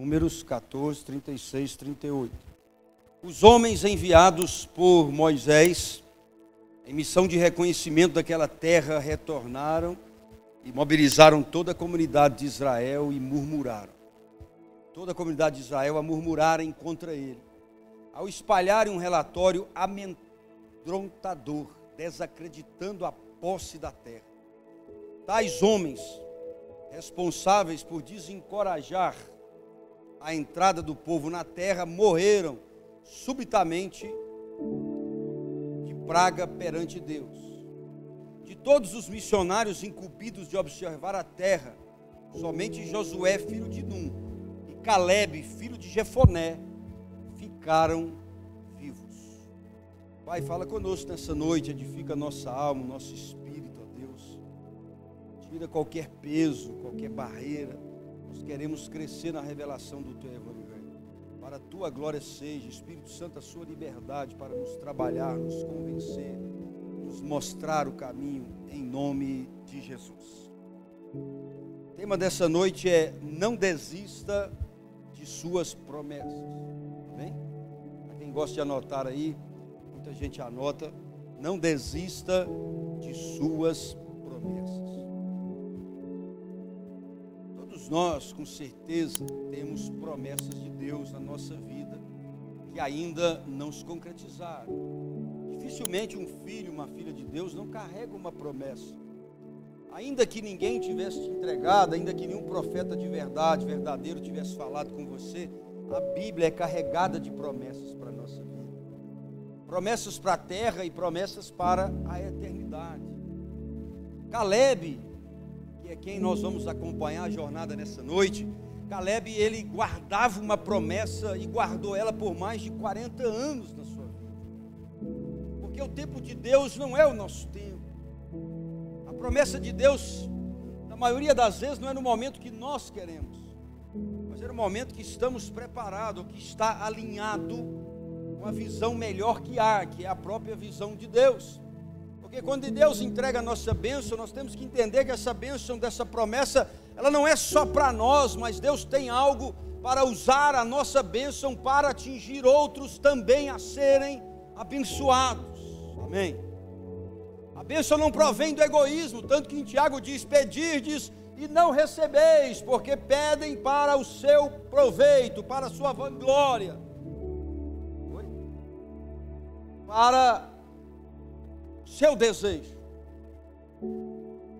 Números 14, 36, 38. Os homens enviados por Moisés em missão de reconhecimento daquela terra retornaram e mobilizaram toda a comunidade de Israel e murmuraram. Toda a comunidade de Israel a murmurarem contra ele. Ao espalharem um relatório amedrontador, desacreditando a posse da terra. Tais homens, responsáveis por desencorajar a entrada do povo na terra, morreram subitamente de praga perante Deus. De todos os missionários incumbidos de observar a terra, somente Josué, filho de Num, e Caleb, filho de Jefoné, ficaram vivos. Pai, fala conosco nessa noite, edifica nossa alma, nosso espírito, ó Deus. Tira qualquer peso, qualquer barreira. Nós queremos crescer na revelação do Teu Evangelho para a tua glória seja, Espírito Santo, a sua liberdade para nos trabalhar, nos convencer, nos mostrar o caminho, em nome de Jesus. O tema dessa noite é: não desista de suas promessas. Amém? Para quem gosta de anotar aí, muita gente anota. Não desista de suas promessas nós, com certeza, temos promessas de Deus na nossa vida que ainda não se concretizaram. Dificilmente um filho, uma filha de Deus não carrega uma promessa. Ainda que ninguém tivesse te entregado, ainda que nenhum profeta de verdade, verdadeiro, tivesse falado com você, a Bíblia é carregada de promessas para a nossa vida. Promessas para a terra e promessas para a eternidade. Caleb é quem nós vamos acompanhar a jornada nessa noite, Caleb, ele guardava uma promessa e guardou ela por mais de 40 anos na sua vida. Porque o tempo de Deus não é o nosso tempo. A promessa de Deus, na maioria das vezes, não é no momento que nós queremos, mas é no momento que estamos preparados, que está alinhado com a visão melhor que há, que é a própria visão de Deus. Porque quando Deus entrega a nossa bênção, nós temos que entender que essa bênção, dessa promessa, ela não é só para nós, mas Deus tem algo para usar a nossa bênção para atingir outros também a serem abençoados. Amém. A bênção não provém do egoísmo, tanto que em Tiago diz: pedirdes e não recebeis, porque pedem para o seu proveito, para a sua vanglória. Para seu desejo.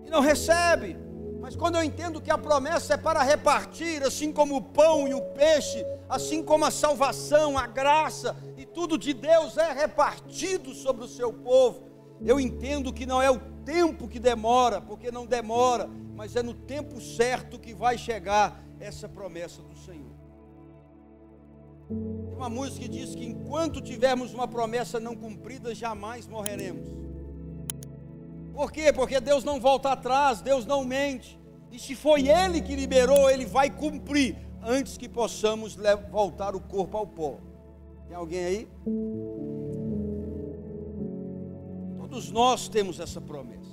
E não recebe. Mas quando eu entendo que a promessa é para repartir, assim como o pão e o peixe, assim como a salvação, a graça e tudo de Deus é repartido sobre o seu povo, eu entendo que não é o tempo que demora, porque não demora, mas é no tempo certo que vai chegar essa promessa do Senhor. Tem uma música que diz que enquanto tivermos uma promessa não cumprida, jamais morreremos. Por quê? Porque Deus não volta atrás, Deus não mente. E se foi Ele que liberou, Ele vai cumprir antes que possamos voltar o corpo ao pó. Tem alguém aí? Todos nós temos essa promessa.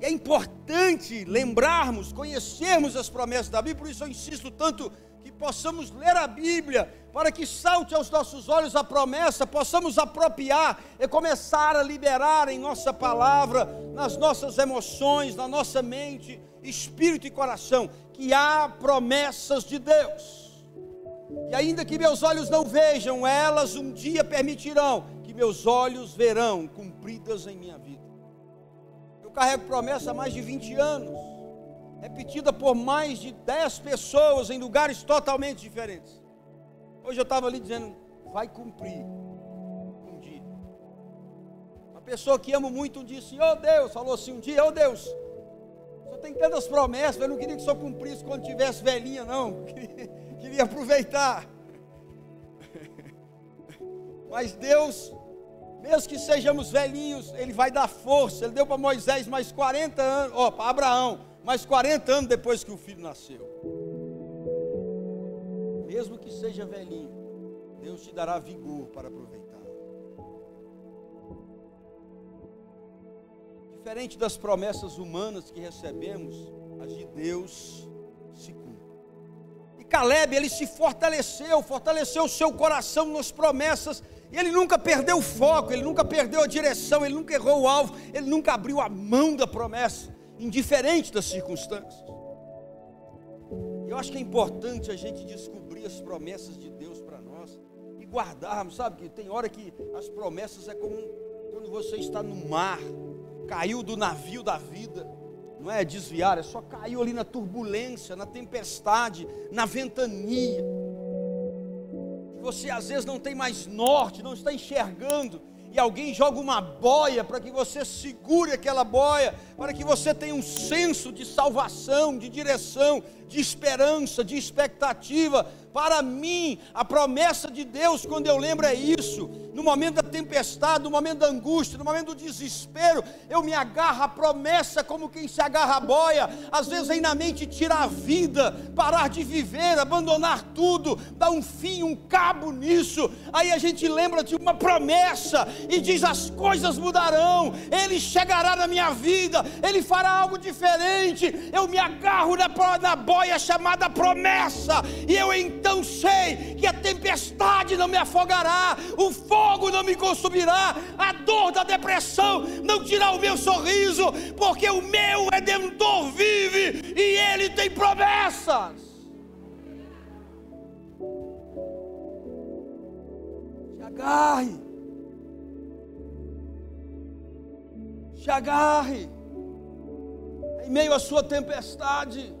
E é importante lembrarmos, conhecermos as promessas da Bíblia, por isso eu insisto tanto que possamos ler a Bíblia, para que salte aos nossos olhos a promessa, possamos apropriar e começar a liberar em nossa palavra, nas nossas emoções, na nossa mente, espírito e coração, que há promessas de Deus. E ainda que meus olhos não vejam, elas um dia permitirão que meus olhos verão cumpridas em minha vida. Eu carrego promessa há mais de 20 anos repetida por mais de 10 pessoas em lugares totalmente diferentes. Hoje eu estava ali dizendo, vai cumprir um dia. Uma pessoa que amo muito um dia assim, oh Deus, falou assim um dia, oh Deus, só tem tantas promessas, eu não queria que só cumprisse quando tivesse velhinha, não. Queria, queria aproveitar. Mas Deus, mesmo que sejamos velhinhos, Ele vai dar força. Ele deu para Moisés mais 40 anos, ó, para Abraão, mais 40 anos depois que o filho nasceu. Mesmo que seja velhinho, Deus te dará vigor para aproveitar. Diferente das promessas humanas que recebemos, as de Deus se cumprem. E Caleb, ele se fortaleceu, fortaleceu o seu coração nas promessas, e ele nunca perdeu o foco, ele nunca perdeu a direção, ele nunca errou o alvo, ele nunca abriu a mão da promessa, indiferente das circunstâncias. Eu acho que é importante a gente descobrir as promessas de Deus para nós e guardarmos, sabe? Que tem hora que as promessas é como quando você está no mar, caiu do navio da vida não é desviar, é só caiu ali na turbulência, na tempestade, na ventania. Você às vezes não tem mais norte, não está enxergando, e alguém joga uma boia para que você segure aquela boia, para que você tenha um senso de salvação, de direção, de esperança, de expectativa. Para mim, a promessa de Deus, quando eu lembro, é isso. No momento da tempestade, no momento da angústia, no momento do desespero, eu me agarro à promessa como quem se agarra à boia. Às vezes aí na mente tirar a vida, parar de viver, abandonar tudo, dar um fim, um cabo nisso. Aí a gente lembra de uma promessa e diz: as coisas mudarão, Ele chegará na minha vida, Ele fará algo diferente. Eu me agarro na, na boia boia chamada promessa, e eu então sei que a tempestade não me afogará, o fogo não me consumirá, a dor da depressão não tirar o meu sorriso, porque o meu redentor vive e ele tem promessas. Se agarre, se agarre em meio à sua tempestade.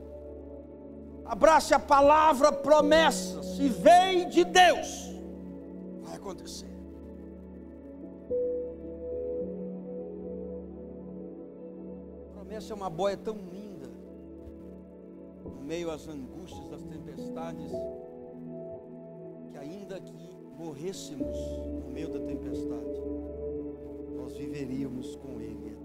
Abrace a palavra promessa. Se vem de Deus, vai acontecer. promessa é uma boia tão linda. No meio às angústias das tempestades, que ainda que morrêssemos no meio da tempestade, nós viveríamos com Ele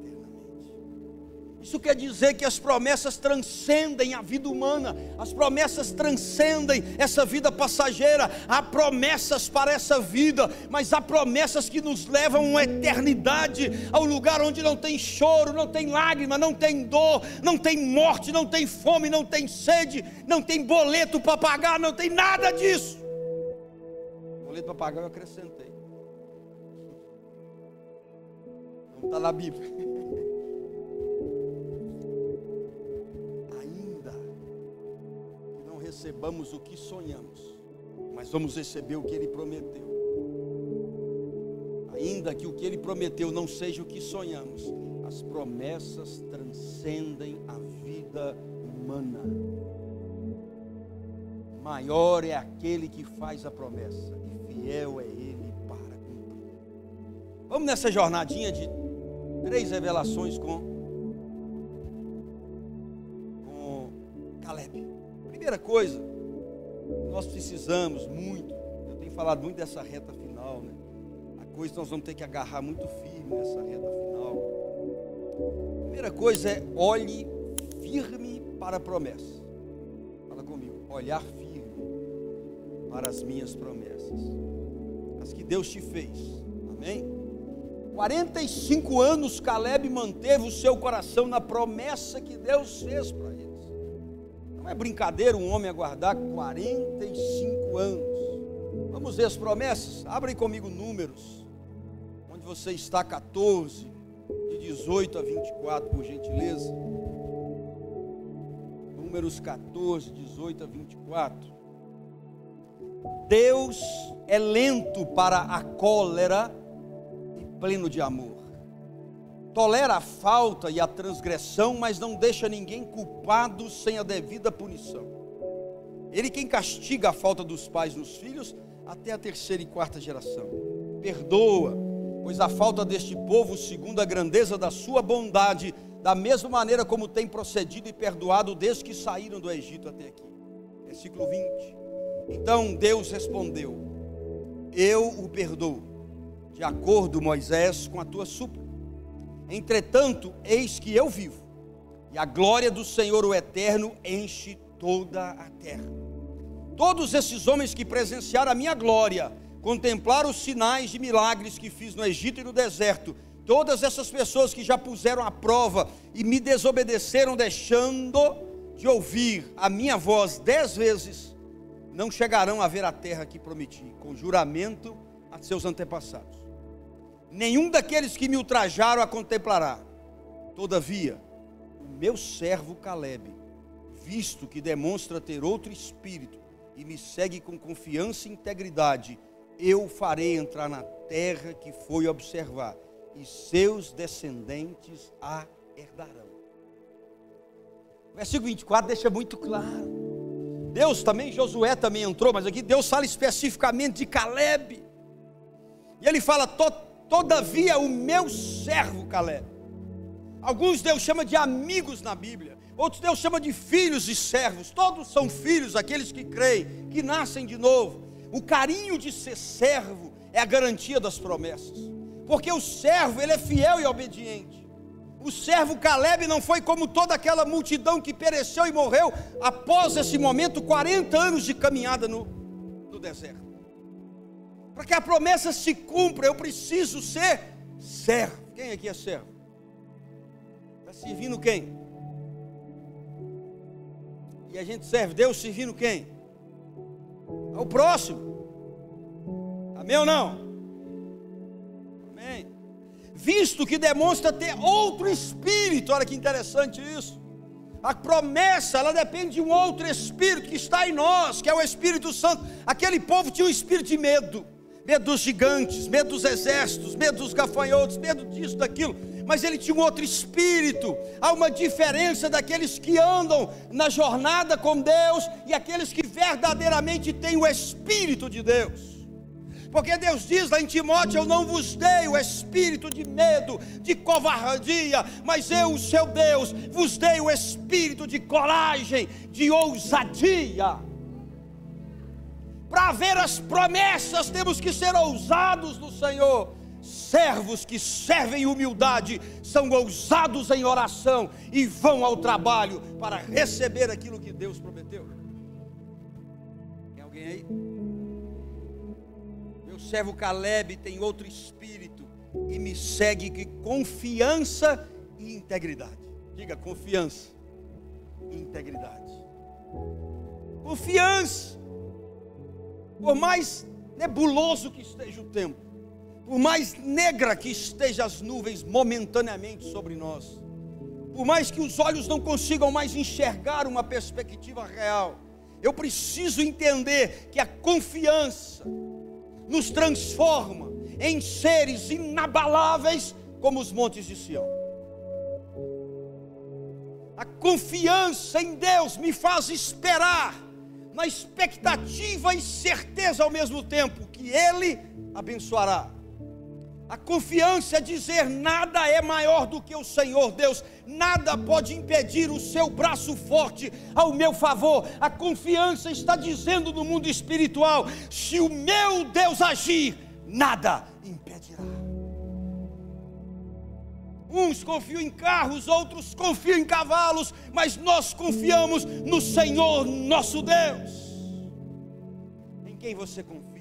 isso quer dizer que as promessas transcendem a vida humana, as promessas transcendem essa vida passageira. Há promessas para essa vida, mas há promessas que nos levam a uma eternidade, ao lugar onde não tem choro, não tem lágrima, não tem dor, não tem morte, não tem fome, não tem sede, não tem boleto para pagar, não tem nada disso. Boleto para pagar eu acrescentei. Não está na Bíblia. recebamos o que sonhamos, mas vamos receber o que Ele prometeu. Ainda que o que Ele prometeu não seja o que sonhamos, as promessas transcendem a vida humana. Maior é aquele que faz a promessa, e fiel é Ele para cumprir. Vamos nessa jornadinha de três revelações com Primeira coisa, nós precisamos muito, eu tenho falado muito dessa reta final, né? A coisa nós vamos ter que agarrar muito firme nessa reta final. Primeira coisa é olhe firme para a promessa. Fala comigo, olhar firme para as minhas promessas. As que Deus te fez. Amém? 45 anos Caleb manteve o seu coração na promessa que Deus fez para ele. Não é brincadeira um homem aguardar 45 anos. Vamos ver as promessas? Abrem comigo números. Onde você está, 14, de 18 a 24, por gentileza. Números 14, 18 a 24. Deus é lento para a cólera e pleno de amor tolera a falta e a transgressão, mas não deixa ninguém culpado sem a devida punição. Ele quem castiga a falta dos pais nos filhos até a terceira e quarta geração. Perdoa, pois a falta deste povo, segundo a grandeza da sua bondade, da mesma maneira como tem procedido e perdoado desde que saíram do Egito até aqui. Versículo 20. Então Deus respondeu: Eu o perdoo, de acordo, Moisés, com a tua súplica Entretanto, eis que eu vivo, e a glória do Senhor, o Eterno, enche toda a terra. Todos esses homens que presenciaram a minha glória, contemplaram os sinais de milagres que fiz no Egito e no deserto, todas essas pessoas que já puseram à prova e me desobedeceram, deixando de ouvir a minha voz dez vezes, não chegarão a ver a terra que prometi, com juramento a seus antepassados. Nenhum daqueles que me ultrajaram a contemplará. Todavia, o meu servo Caleb, visto que demonstra ter outro espírito e me segue com confiança e integridade, eu farei entrar na terra que foi observar, e seus descendentes a herdarão. O versículo 24 deixa muito claro. Deus também, Josué também entrou, mas aqui Deus fala especificamente de Caleb. E ele fala: Todavia o meu servo Caleb. Alguns Deus chama de amigos na Bíblia, outros Deus chama de filhos e servos. Todos são filhos, aqueles que creem, que nascem de novo. O carinho de ser servo é a garantia das promessas, porque o servo ele é fiel e obediente. O servo Caleb não foi como toda aquela multidão que pereceu e morreu após esse momento, 40 anos de caminhada no, no deserto. Para que a promessa se cumpra, eu preciso ser servo. Quem aqui é servo? Está servindo quem? E a gente serve Deus servindo quem? Ao próximo. Amém ou não? visto que demonstra ter outro espírito. Olha que interessante isso. A promessa, ela depende de um outro espírito que está em nós, que é o Espírito Santo. Aquele povo tinha um espírito de medo, medo dos gigantes, medo dos exércitos, medo dos gafanhotos, medo disso, daquilo. Mas ele tinha um outro espírito. Há uma diferença daqueles que andam na jornada com Deus e aqueles que verdadeiramente têm o Espírito de Deus. Porque Deus diz lá em Timóteo: Eu não vos dei o espírito de medo, de covardia, mas eu, o seu Deus, vos dei o espírito de coragem, de ousadia. Para ver as promessas, temos que ser ousados no Senhor. Servos que servem humildade são ousados em oração e vão ao trabalho para receber aquilo que Deus prometeu. Tem alguém aí? servo Caleb tem outro espírito e me segue com confiança e integridade. Diga confiança e integridade. Confiança. Por mais nebuloso que esteja o tempo, por mais negra que estejam as nuvens momentaneamente sobre nós, por mais que os olhos não consigam mais enxergar uma perspectiva real, eu preciso entender que a confiança nos transforma em seres inabaláveis como os montes de Sião. A confiança em Deus me faz esperar, na expectativa e certeza ao mesmo tempo, que Ele abençoará. A confiança é dizer: nada é maior do que o Senhor Deus, nada pode impedir o seu braço forte ao meu favor. A confiança está dizendo no mundo espiritual: se o meu Deus agir, nada impedirá. Uns confiam em carros, outros confiam em cavalos, mas nós confiamos no Senhor nosso Deus. Em quem você confia?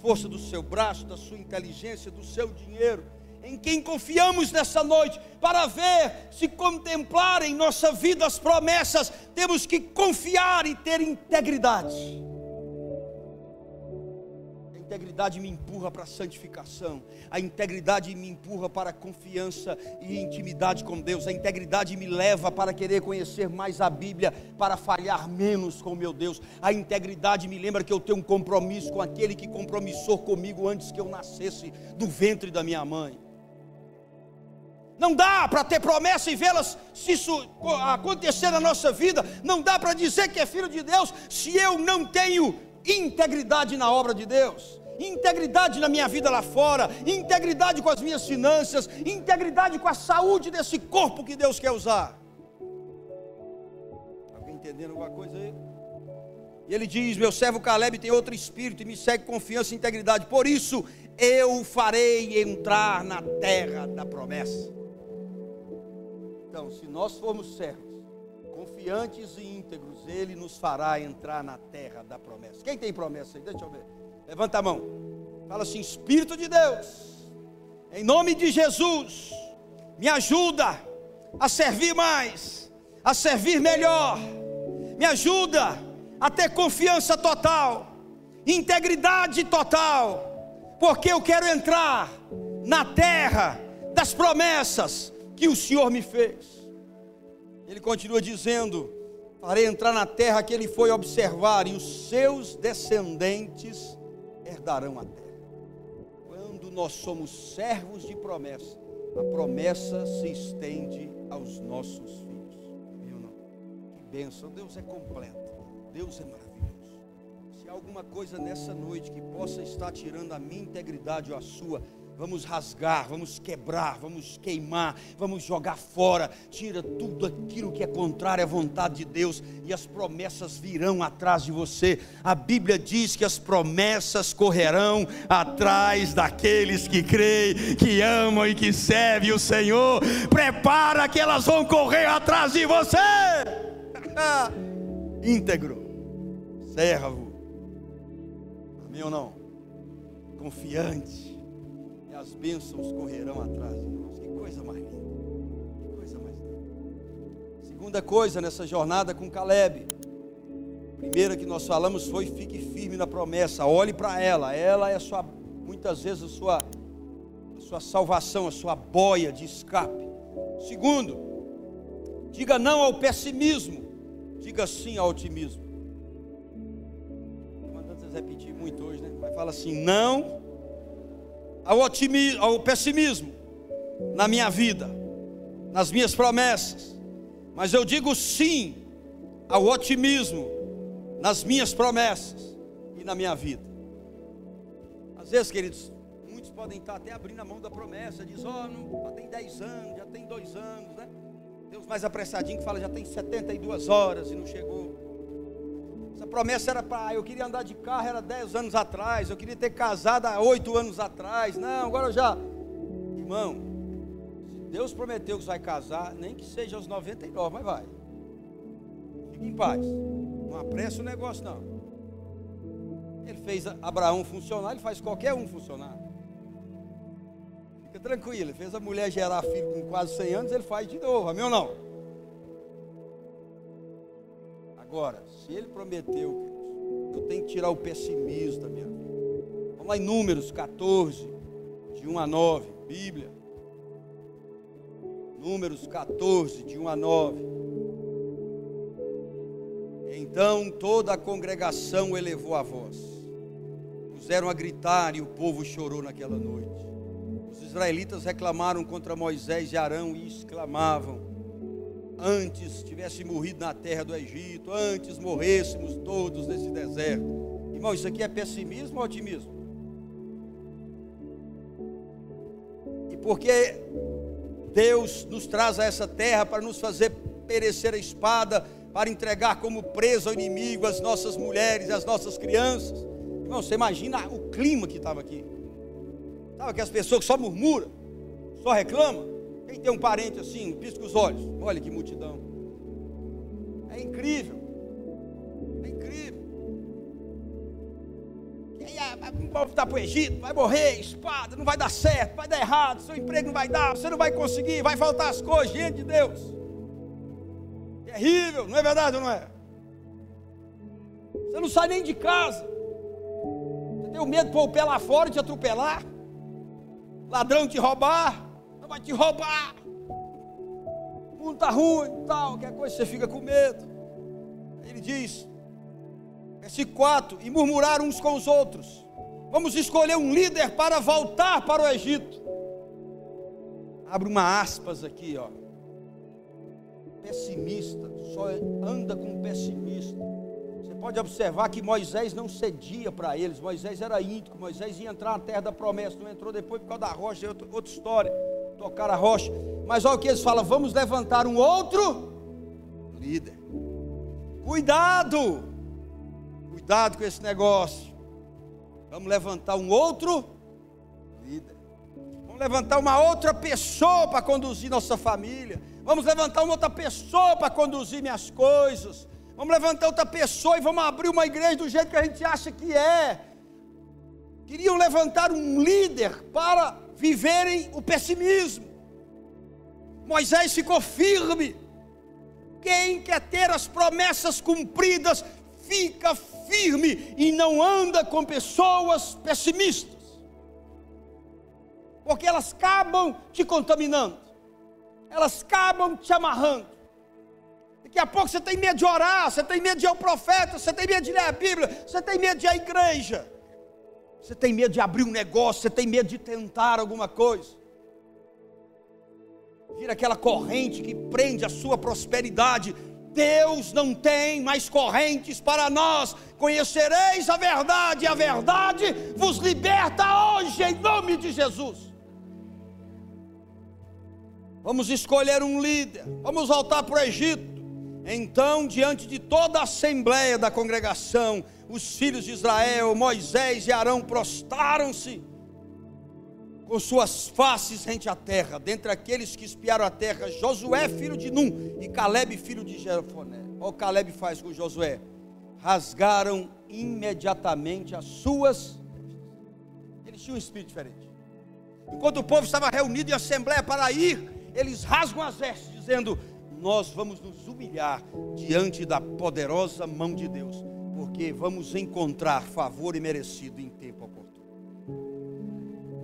força do seu braço, da sua inteligência, do seu dinheiro, em quem confiamos nessa noite, para ver se contemplar em nossa vida as promessas, temos que confiar e ter integridade integridade me empurra para a santificação, a integridade me empurra para a confiança e intimidade com Deus, a integridade me leva para querer conhecer mais a Bíblia, para falhar menos com meu Deus, a integridade me lembra que eu tenho um compromisso com aquele que compromissou comigo antes que eu nascesse do ventre da minha mãe. Não dá para ter promessa e vê-las se isso acontecer na nossa vida. Não dá para dizer que é filho de Deus se eu não tenho integridade na obra de Deus integridade na minha vida lá fora, integridade com as minhas finanças, integridade com a saúde desse corpo que Deus quer usar. Alguém entendendo alguma coisa aí? E ele diz: Meu servo Caleb tem outro espírito e me segue confiança e integridade, por isso eu farei entrar na terra da promessa. Então, se nós formos servos, confiantes e íntegros, ele nos fará entrar na terra da promessa. Quem tem promessa aí? Deixa eu ver. Levanta a mão. Fala assim: Espírito de Deus, em nome de Jesus, me ajuda a servir mais, a servir melhor. Me ajuda a ter confiança total, integridade total, porque eu quero entrar na terra das promessas que o Senhor me fez. Ele continua dizendo: Farei entrar na terra que ele foi observar, e os seus descendentes herdarão a terra. Quando nós somos servos de promessa, a promessa se estende aos nossos filhos. Que bênção! Deus é completo, Deus é maravilhoso. Se há alguma coisa nessa noite que possa estar tirando a minha integridade ou a sua, vamos rasgar, vamos quebrar, vamos queimar, vamos jogar fora, tira tudo aquilo que é contrário à vontade de Deus e as promessas virão atrás de você. A Bíblia diz que as promessas correrão atrás daqueles que creem, que amam e que servem o Senhor. Prepara que elas vão correr atrás de você. Íntegro, servo, amém ou não? Confiante as bênçãos correrão atrás de nós. Que coisa mais linda. Que coisa mais linda. Segunda coisa nessa jornada com Caleb. Primeira que nós falamos foi fique firme na promessa, olhe para ela. Ela é sua, muitas vezes a sua, a sua salvação, a sua boia de escape. Segundo, diga não ao pessimismo, diga sim ao otimismo. Estou mandando vocês repetir muito hoje, né? Mas fala assim: não ao, otimismo, ao pessimismo na minha vida, nas minhas promessas, mas eu digo sim ao otimismo nas minhas promessas e na minha vida. Às vezes, queridos, muitos podem estar até abrindo a mão da promessa, diz, ó, oh, já tem 10 anos, já tem dois anos, né? Deus mais apressadinho que fala, já tem 72 horas e não chegou. Essa promessa era para, eu queria andar de carro, era 10 anos atrás, eu queria ter casado há 8 anos atrás. Não, agora eu já. Irmão, se Deus prometeu que vai casar, nem que seja aos 99, mas vai. Fique em paz. Não apressa o negócio, não. Ele fez Abraão funcionar, ele faz qualquer um funcionar. Fica tranquilo, ele fez a mulher gerar filho com quase 100 anos, ele faz de novo, amém ou não? Agora, se ele prometeu, eu tenho que tirar o pessimismo da minha vida. Vamos lá em Números 14, de 1 a 9, Bíblia. Números 14, de 1 a 9. Então toda a congregação elevou a voz, puseram a gritar e o povo chorou naquela noite. Os israelitas reclamaram contra Moisés e Arão e exclamavam: antes tivesse morrido na terra do Egito, antes morrêssemos todos nesse deserto. Irmão, isso aqui é pessimismo ou otimismo? E porque Deus nos traz a essa terra para nos fazer perecer a espada, para entregar como preso ao inimigo as nossas mulheres as nossas crianças. Irmão, você imagina o clima que estava aqui. Estava que as pessoas só murmuram, só reclamam. Quem tem um parente assim, pisca os olhos. Olha que multidão. É incrível. É incrível. E aí, o povo está para o Egito, vai morrer, espada, não vai dar certo, vai dar errado, seu emprego não vai dar, você não vai conseguir, vai faltar as coisas, gente de Deus. Terrível, não é verdade ou não é? Você não sai nem de casa. Você tem o medo de pôr o pé lá fora e te atropelar. Ladrão te roubar vai te roubar. O mundo está ruim, tal, qualquer coisa você fica com medo. Ele diz, versículo 4: E murmuraram uns com os outros: Vamos escolher um líder para voltar para o Egito. Abre uma aspas aqui, ó. Pessimista, só anda com pessimista pode observar que Moisés não cedia para eles, Moisés era íntico, Moisés ia entrar na terra da promessa, não entrou depois por causa da rocha, é outra, outra história, tocar a rocha. Mas olha o que eles falam: vamos levantar um outro líder. Cuidado, cuidado com esse negócio. Vamos levantar um outro líder. Vamos levantar uma outra pessoa para conduzir nossa família. Vamos levantar uma outra pessoa para conduzir minhas coisas. Vamos levantar outra pessoa e vamos abrir uma igreja do jeito que a gente acha que é. Queriam levantar um líder para viverem o pessimismo. Moisés ficou firme. Quem quer ter as promessas cumpridas, fica firme e não anda com pessoas pessimistas. Porque elas acabam te contaminando, elas acabam te amarrando. Daqui a pouco você tem medo de orar, você tem medo de ir ao profeta, você tem medo de ler a Bíblia, você tem medo de ir à igreja, você tem medo de abrir um negócio, você tem medo de tentar alguma coisa. Vira aquela corrente que prende a sua prosperidade Deus não tem mais correntes para nós. Conhecereis a verdade, a verdade vos liberta hoje, em nome de Jesus. Vamos escolher um líder, vamos voltar para o Egito. Então, diante de toda a assembleia da congregação, os filhos de Israel, Moisés e Arão prostaram-se com suas faces rente à terra, dentre aqueles que espiaram a terra, Josué, filho de Num, e Caleb, filho de Jefoné. Olha o Caleb faz com Josué. Rasgaram imediatamente as suas. Eles tinham um espírito diferente. Enquanto o povo estava reunido em assembleia para ir, eles rasgam as vestes, dizendo: Nós vamos nos humilhar diante da poderosa mão de Deus, porque vamos encontrar favor e merecido em tempo oportuno.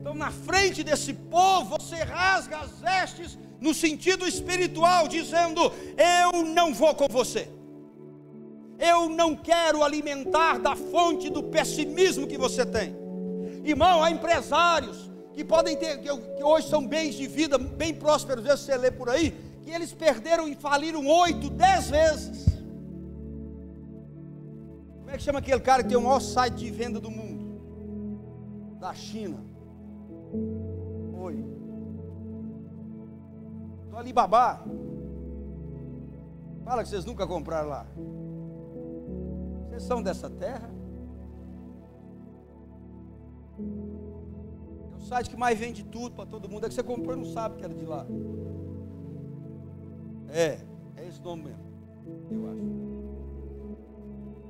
Então, na frente desse povo, você rasga as vestes no sentido espiritual, dizendo: Eu não vou com você. Eu não quero alimentar da fonte do pessimismo que você tem. Irmão, há empresários que podem ter, que, hoje são bens de vida bem prósperos, você lê por aí, que eles perderam e faliram oito, dez vezes. É que chama aquele cara que tem o maior site de venda do mundo? Da China. Oi. Do Alibaba. Fala que vocês nunca compraram lá. Vocês são dessa terra? É o site que mais vende tudo para todo mundo. É que você comprou e não sabe que era de lá. É, é esse nome mesmo. Eu acho.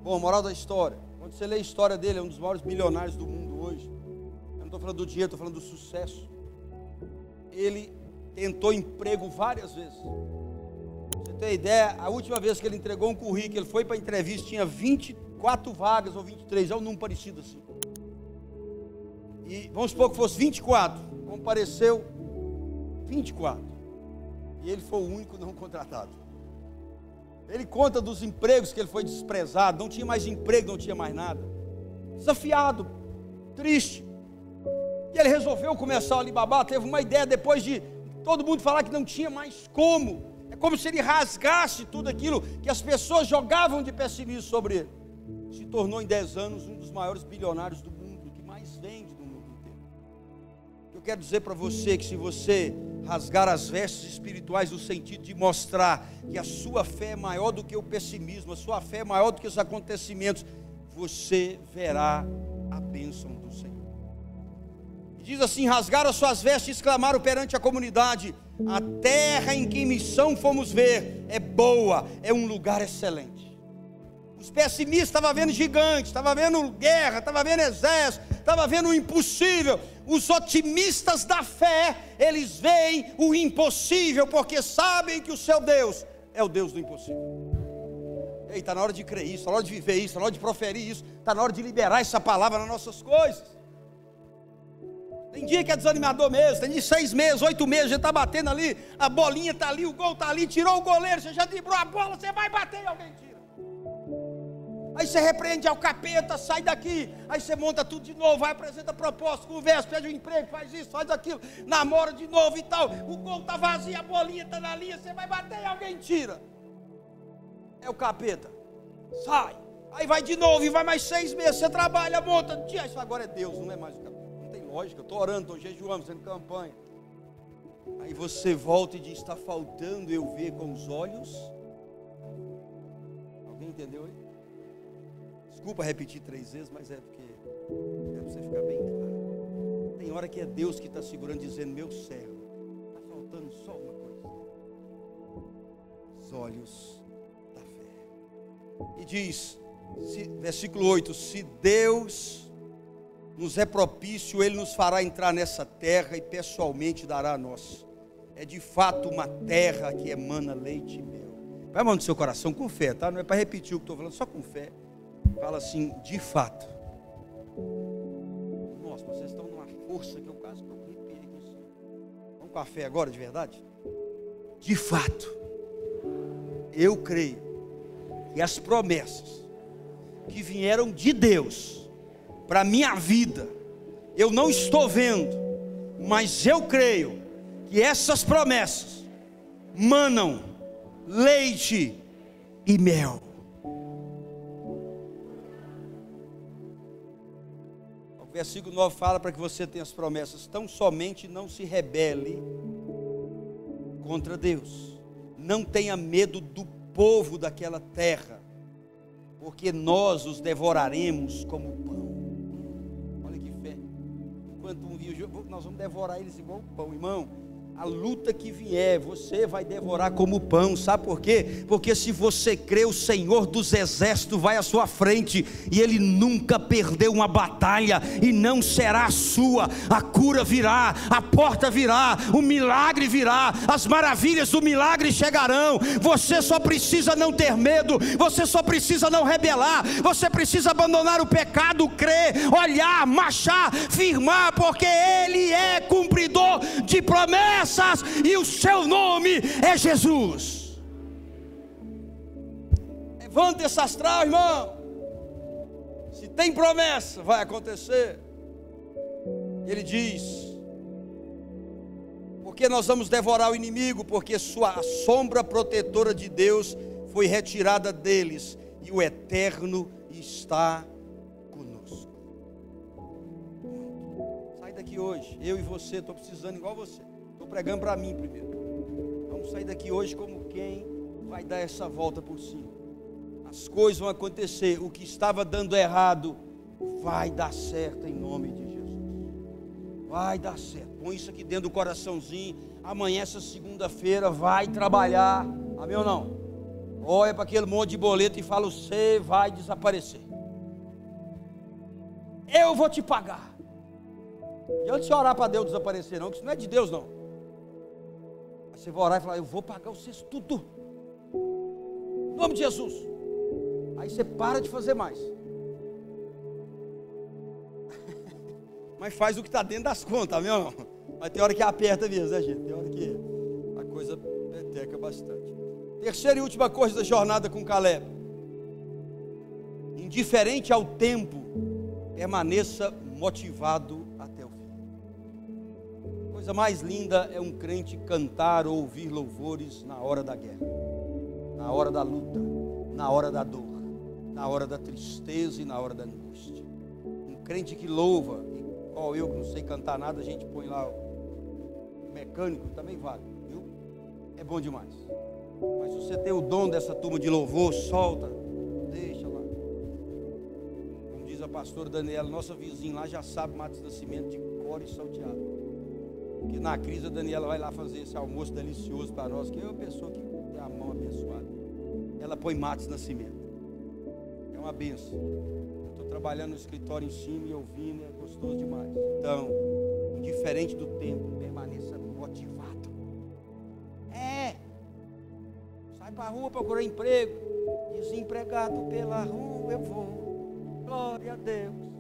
Bom, moral da história. Quando você lê a história dele, é um dos maiores bilionários do mundo hoje estou falando do dinheiro, estou falando do sucesso. Ele tentou emprego várias vezes. Você tem ideia? A última vez que ele entregou um currículo, ele foi para entrevista, tinha 24 vagas ou 23, é um número parecido assim. E vamos supor que fosse 24, compareceu 24. E ele foi o único não contratado. Ele conta dos empregos que ele foi desprezado, não tinha mais emprego, não tinha mais nada. Desafiado, triste. E ele resolveu começar o Alibaba, teve uma ideia depois de todo mundo falar que não tinha mais como. É como se ele rasgasse tudo aquilo que as pessoas jogavam de pessimismo sobre ele. Se tornou em 10 anos um dos maiores bilionários do mundo, que mais vende no mundo inteiro. Eu quero dizer para você que se você rasgar as vestes espirituais no sentido de mostrar que a sua fé é maior do que o pessimismo, a sua fé é maior do que os acontecimentos, você verá a bênção do Senhor. Diz assim: rasgaram as suas vestes e exclamaram perante a comunidade: A terra em que missão fomos ver é boa, é um lugar excelente. Os pessimistas estavam vendo gigantes, estavam vendo guerra, estavam vendo exército, estavam vendo o impossível. Os otimistas da fé, eles veem o impossível, porque sabem que o seu Deus é o Deus do impossível. Ei, está na hora de crer isso, está na hora de viver isso, está na hora de proferir isso, está na hora de liberar essa palavra nas nossas coisas. Tem dia que é desanimador mesmo, tem de seis meses, oito meses, já está batendo ali, a bolinha está ali, o gol está ali, tirou o goleiro, você já driblou a bola, você vai bater e alguém tira. Aí você repreende ao capeta, sai daqui, aí você monta tudo de novo, vai, apresenta proposta, conversa, pede um emprego, faz isso, faz aquilo, namora de novo e tal. O gol está vazio, a bolinha está na linha, você vai bater e alguém tira. É o capeta. Sai. Aí vai de novo e vai mais seis meses, você trabalha, monta, tia, isso agora é Deus, não é mais o capeta lógica, eu estou orando, estou jejuando, fazendo campanha. Aí você volta e diz: está faltando eu ver com os olhos. Alguém entendeu aí? Desculpa repetir três vezes, mas é porque é para você ficar bem claro. Tem hora que é Deus que está segurando, dizendo: Meu servo, está faltando só uma coisa: os olhos da fé. E diz, se, versículo 8: Se Deus nos é propício, Ele nos fará entrar nessa terra e pessoalmente dará a nós. É de fato uma terra que emana leite e mel. Vai mão no seu coração com fé, tá? Não é para repetir o que estou falando, só com fé. Fala assim, de fato. Nossa, vocês estão numa força que eu quase estou arrepiei aqui. Vamos com a fé agora, de verdade? De fato, eu creio que as promessas que vieram de Deus para a minha vida, eu não estou vendo, mas eu creio que essas promessas manam leite e mel. Versículo 9 fala para que você tenha as promessas, tão somente não se rebele contra Deus. Não tenha medo do povo daquela terra, porque nós os devoraremos como pão. Olha que fé. Enquanto um viu, nós vamos devorar eles igual pão, irmão a luta que vier, você vai devorar como pão, sabe por quê? Porque se você crê, o Senhor dos exércitos vai à sua frente e ele nunca perdeu uma batalha e não será sua. A cura virá, a porta virá, o milagre virá, as maravilhas do milagre chegarão. Você só precisa não ter medo, você só precisa não rebelar, você precisa abandonar o pecado, crer, olhar, marchar, firmar, porque ele é cumpridor de promessas promessas e o seu nome é Jesus. Levante esse astral, irmão. Se tem promessa, vai acontecer. Ele diz: Porque nós vamos devorar o inimigo, porque sua sombra protetora de Deus foi retirada deles, e o eterno está conosco. Sai daqui hoje, eu e você, estou precisando igual você. Pregando para mim primeiro. Vamos sair daqui hoje como quem vai dar essa volta por cima. As coisas vão acontecer. O que estava dando errado vai dar certo em nome de Jesus. Vai dar certo. Põe isso aqui dentro do coraçãozinho. Amanhã, essa segunda-feira, vai trabalhar. Amém ou não? Olha para aquele monte de boleto e fala: Você vai desaparecer. Eu vou te pagar. E antes de orar para Deus desaparecer, não, que isso não é de Deus, não. Você vai orar e falar: Eu vou pagar vocês tudo. Em nome de Jesus. Aí você para de fazer mais. Mas faz o que está dentro das contas, meu Mas tem hora que aperta mesmo, né, gente? Tem hora que a coisa peteca bastante. Terceira e última coisa da jornada com Caleb. Indiferente ao tempo, permaneça motivado coisa mais linda é um crente cantar ou ouvir louvores na hora da guerra, na hora da luta, na hora da dor, na hora da tristeza e na hora da angústia. Um crente que louva, igual eu que não sei cantar nada, a gente põe lá o mecânico, também vale, viu? É bom demais. Mas você tem o dom dessa turma de louvor, solta, deixa lá. Como diz a pastora Daniela, nossa vizinha lá já sabe Matos Nascimento de cor e salteado que na crise a Daniela vai lá fazer esse almoço delicioso para nós, que é uma pessoa que tem a mão abençoada. Ela põe matos nascimento. É uma benção. Estou trabalhando no escritório em cima e ouvindo, é gostoso demais. Então, indiferente do tempo, permaneça motivado. É. Sai para a rua procurar emprego. Desempregado pela rua eu vou. Glória a Deus.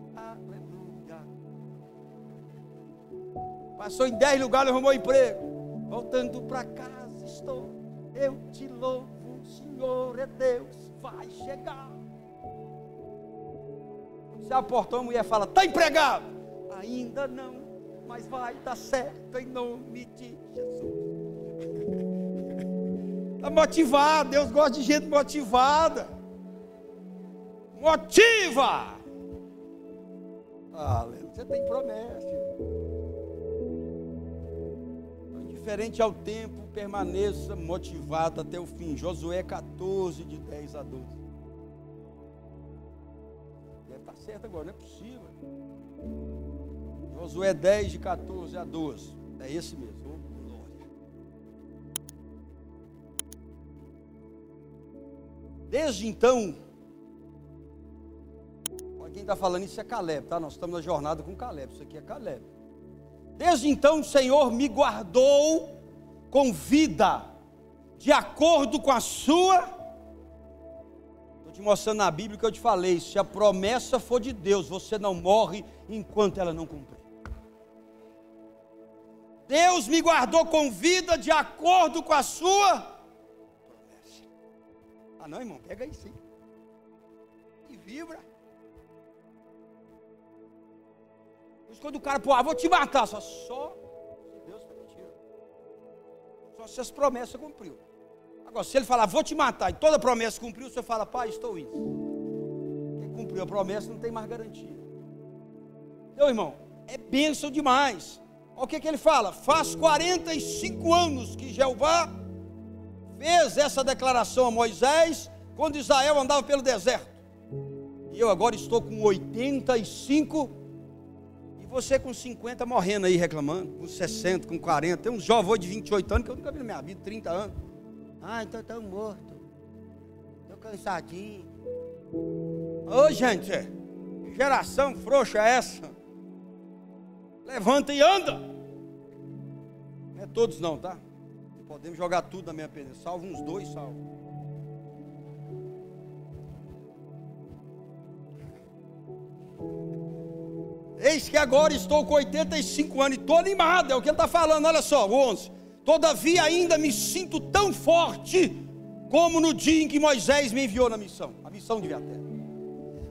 Passou em dez lugares, arrumou emprego. Voltando para casa estou. Eu te louvo, Senhor é Deus, vai chegar. Se a portão, a mulher fala, está empregado. Ainda não, mas vai dar certo em nome de Jesus. Está motivado, Deus gosta de gente motivada. Motiva! Aleluia. Você tem promessa. Indiferente ao tempo, permaneça motivado até o fim. Josué 14, de 10 a 12. Deve estar certo agora, não é possível. Josué 10, de 14 a 12. É esse mesmo. Desde então, quem está falando isso é Caleb, tá? Nós estamos na jornada com Caleb. Isso aqui é Caleb. Desde então o Senhor me guardou com vida, de acordo com a sua. Estou te mostrando na Bíblia que eu te falei: se a promessa for de Deus, você não morre enquanto ela não cumprir. Deus me guardou com vida de acordo com a sua promessa. Ah, não, irmão, pega aí sim. E vibra. Quando o cara, pô, ah, vou te matar, só, só se Deus permitiu. Só se as promessas cumpriu. Agora, se ele falar, vou te matar, e toda promessa cumpriu, você fala, pai, estou indo. Quem cumpriu a promessa não tem mais garantia. Meu irmão, é bênção demais. Olha o que, que ele fala: faz 45 anos que Jeová fez essa declaração a Moisés, quando Israel andava pelo deserto. E eu agora estou com 85 e você com 50 morrendo aí reclamando, com 60, com 40. Tem uns jovens de 28 anos que eu nunca vi na minha vida, 30 anos. Ah, então estou morto. Estou cansadinho. Ô gente, que geração frouxa é essa? Levanta e anda. Não é todos não, tá? Podemos jogar tudo na minha pena. Salvo uns dois, salvo. Eis que agora estou com 85 anos e estou animado, é o que ele está falando, olha só, 11. Todavia ainda me sinto tão forte como no dia em que Moisés me enviou na missão, a missão de terra.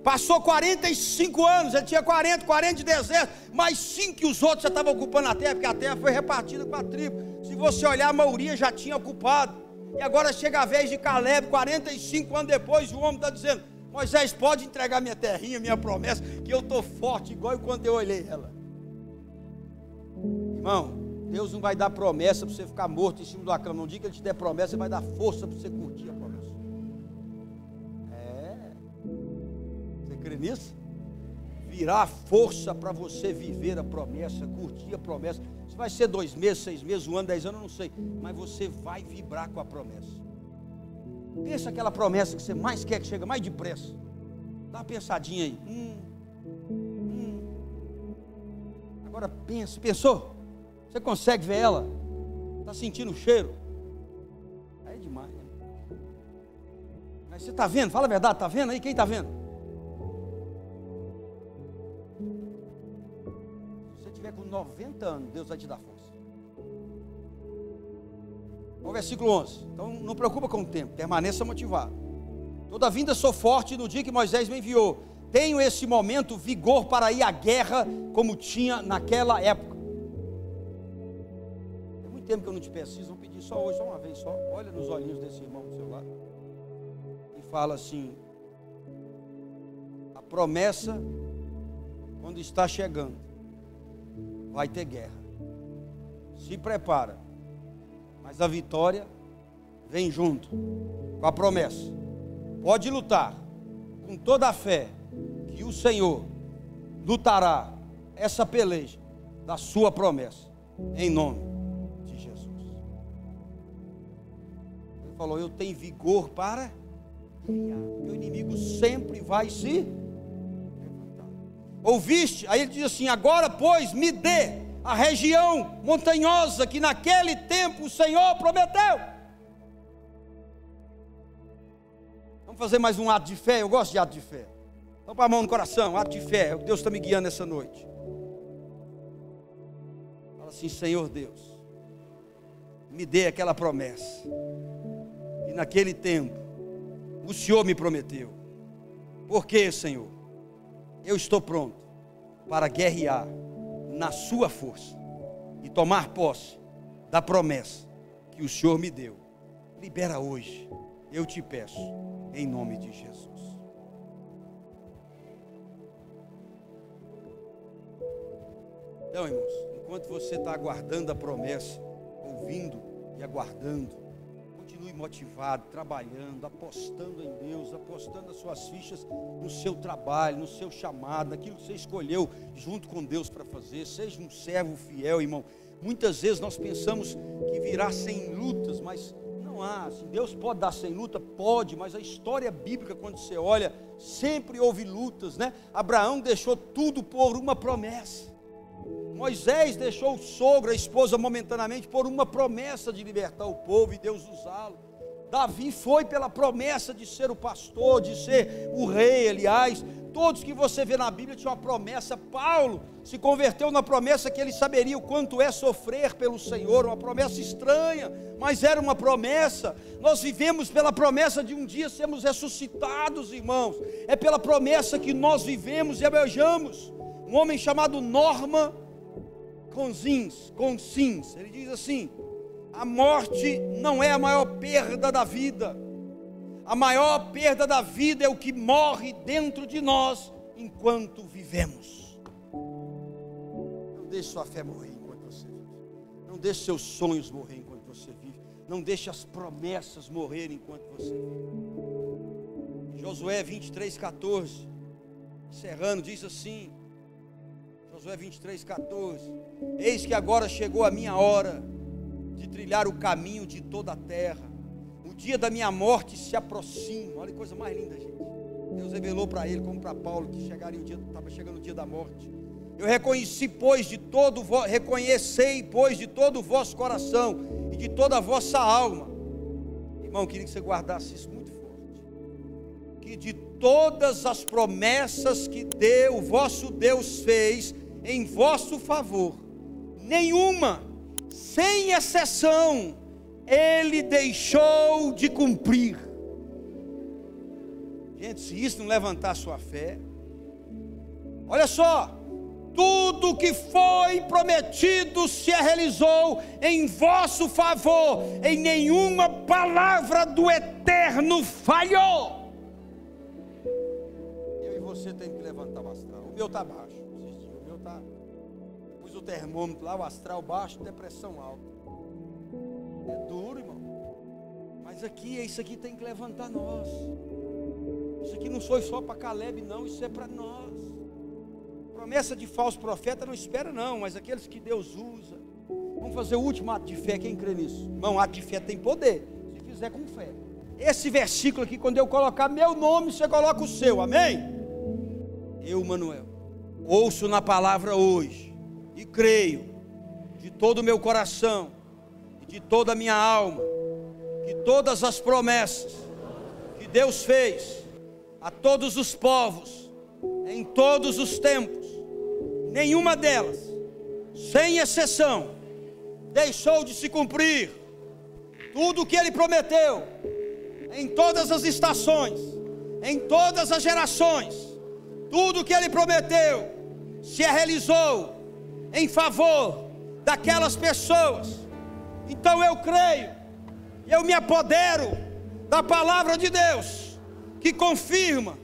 Passou 45 anos, ele tinha 40, 40 de deserto, mais 5 que os outros já estavam ocupando a terra, porque a terra foi repartida com a tribo. Se você olhar, a maioria já tinha ocupado. E agora chega a vez de Caleb, 45 anos depois, o homem está dizendo: Moisés, pode entregar minha terrinha, minha promessa, que eu estou forte, igual quando eu olhei ela. Irmão, Deus não vai dar promessa para você ficar morto em cima da cama. Não diga que Ele te der promessa, Ele vai dar força para você curtir a promessa. crê nisso? Virá força para você viver a promessa, curtir a promessa. Se vai ser dois meses, seis meses, um ano, dez anos, eu não sei. Mas você vai vibrar com a promessa. Pensa aquela promessa que você mais quer que chegue mais depressa. Dá uma pensadinha aí. Hum, hum. Agora pensa, pensou? Você consegue ver ela? Está sentindo o cheiro? É demais. Né? Mas você está vendo? Fala a verdade, está vendo aí? Quem está vendo? tiver com 90 anos, Deus vai te dar força. Olha o versículo 11. Então não preocupa com o tempo, permaneça motivado. Toda vinda sou forte no dia que Moisés me enviou. Tenho esse momento vigor para ir à guerra como tinha naquela época. Tem muito tempo que eu não te preciso, vou pedir só hoje, só uma vez só. Olha nos olhinhos desse irmão do seu lado. E fala assim: a promessa, quando está chegando, vai ter guerra. Se prepara. Mas a vitória vem junto com a promessa. Pode lutar com toda a fé que o Senhor lutará essa peleja da sua promessa em nome de Jesus. Ele falou: "Eu tenho vigor para guerrear". O inimigo sempre vai se Ouviste? Aí ele diz assim: Agora, pois, me dê a região montanhosa que naquele tempo o Senhor prometeu. Vamos fazer mais um ato de fé. Eu gosto de ato de fé. Vamos para a mão no coração, ato de fé. É o que Deus está me guiando essa noite. Fala assim: Senhor Deus, me dê aquela promessa. E naquele tempo, o Senhor me prometeu. Por quê, Senhor? eu estou pronto para guerrear na sua força e tomar posse da promessa que o Senhor me deu. Libera hoje, eu te peço, em nome de Jesus. Então, irmãos, enquanto você está aguardando a promessa, ouvindo e aguardando, continue motivado, trabalhando, apostando em Deus, apostando as suas fichas no seu trabalho, no seu chamado, naquilo que você escolheu junto com Deus para fazer. Seja um servo fiel, irmão. Muitas vezes nós pensamos que virá sem lutas, mas não há. Assim, Deus pode dar sem luta? Pode, mas a história bíblica, quando você olha, sempre houve lutas, né? Abraão deixou tudo por uma promessa. Moisés deixou o sogro, a esposa, momentaneamente, por uma promessa de libertar o povo e Deus usá-lo. Davi foi pela promessa de ser o pastor, de ser o rei, aliás. Todos que você vê na Bíblia tinham uma promessa. Paulo se converteu na promessa que ele saberia o quanto é sofrer pelo Senhor, uma promessa estranha, mas era uma promessa. Nós vivemos pela promessa de um dia sermos ressuscitados, irmãos. É pela promessa que nós vivemos e almejamos. Um homem chamado Norma Consins, Consins, ele diz assim: a morte não é a maior perda da vida. A maior perda da vida é o que morre dentro de nós enquanto vivemos. Não deixe sua fé morrer enquanto você vive. Não deixe seus sonhos morrer enquanto você vive. Não deixe as promessas morrerem enquanto você vive. Josué 23, 14. Encerrando, diz assim. Josué 23, 14. Eis que agora chegou a minha hora de trilhar o caminho de toda a terra. O dia da minha morte se aproxima. Olha que coisa mais linda, gente. Deus revelou para ele, como para Paulo, que chegaria o dia, estava chegando o dia da morte. Eu reconheci, pois, de todo, reconhecei, pois, de todo o vosso coração e de toda a vossa alma. Irmão, queria que você guardasse isso muito forte. Que de todas as promessas que Deus, o vosso Deus fez em vosso favor, nenhuma sem exceção, ele deixou de cumprir. Gente, se isso não levantar sua fé, olha só, tudo que foi prometido se realizou em vosso favor, em nenhuma palavra do eterno falhou. Eu e você tem que levantar o astral. O meu está baixo termômetro lá, o astral baixo, depressão alta. É duro, irmão. Mas aqui, isso aqui tem que levantar nós. Isso aqui não foi só para Caleb, não, isso é para nós. Promessa de falso profeta não espera, não, mas aqueles que Deus usa. Vamos fazer o último ato de fé, quem crê nisso? Irmão, ato de fé tem poder, se fizer com fé. Esse versículo aqui, quando eu colocar meu nome, você coloca o seu, amém? Eu, Manuel, ouço na palavra hoje e creio de todo o meu coração e de toda a minha alma que todas as promessas que Deus fez a todos os povos, em todos os tempos, nenhuma delas, sem exceção, deixou de se cumprir. Tudo o que ele prometeu, em todas as estações, em todas as gerações, tudo o que ele prometeu se realizou em favor daquelas pessoas. Então eu creio, eu me apodero da palavra de Deus, que confirma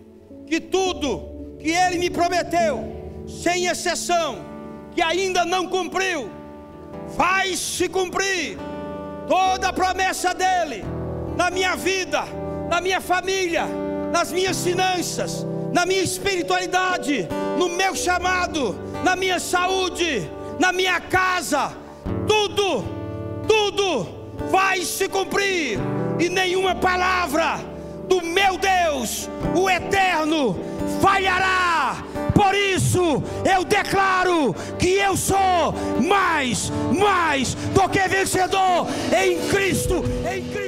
que tudo que Ele me prometeu, sem exceção, que ainda não cumpriu, vai se cumprir. Toda a promessa dele na minha vida, na minha família, nas minhas finanças, na minha espiritualidade, no meu chamado, na minha saúde, na minha casa, tudo, tudo vai se cumprir, e nenhuma palavra do meu Deus, o eterno, falhará. Por isso eu declaro que eu sou mais, mais do que vencedor em Cristo, em Cristo.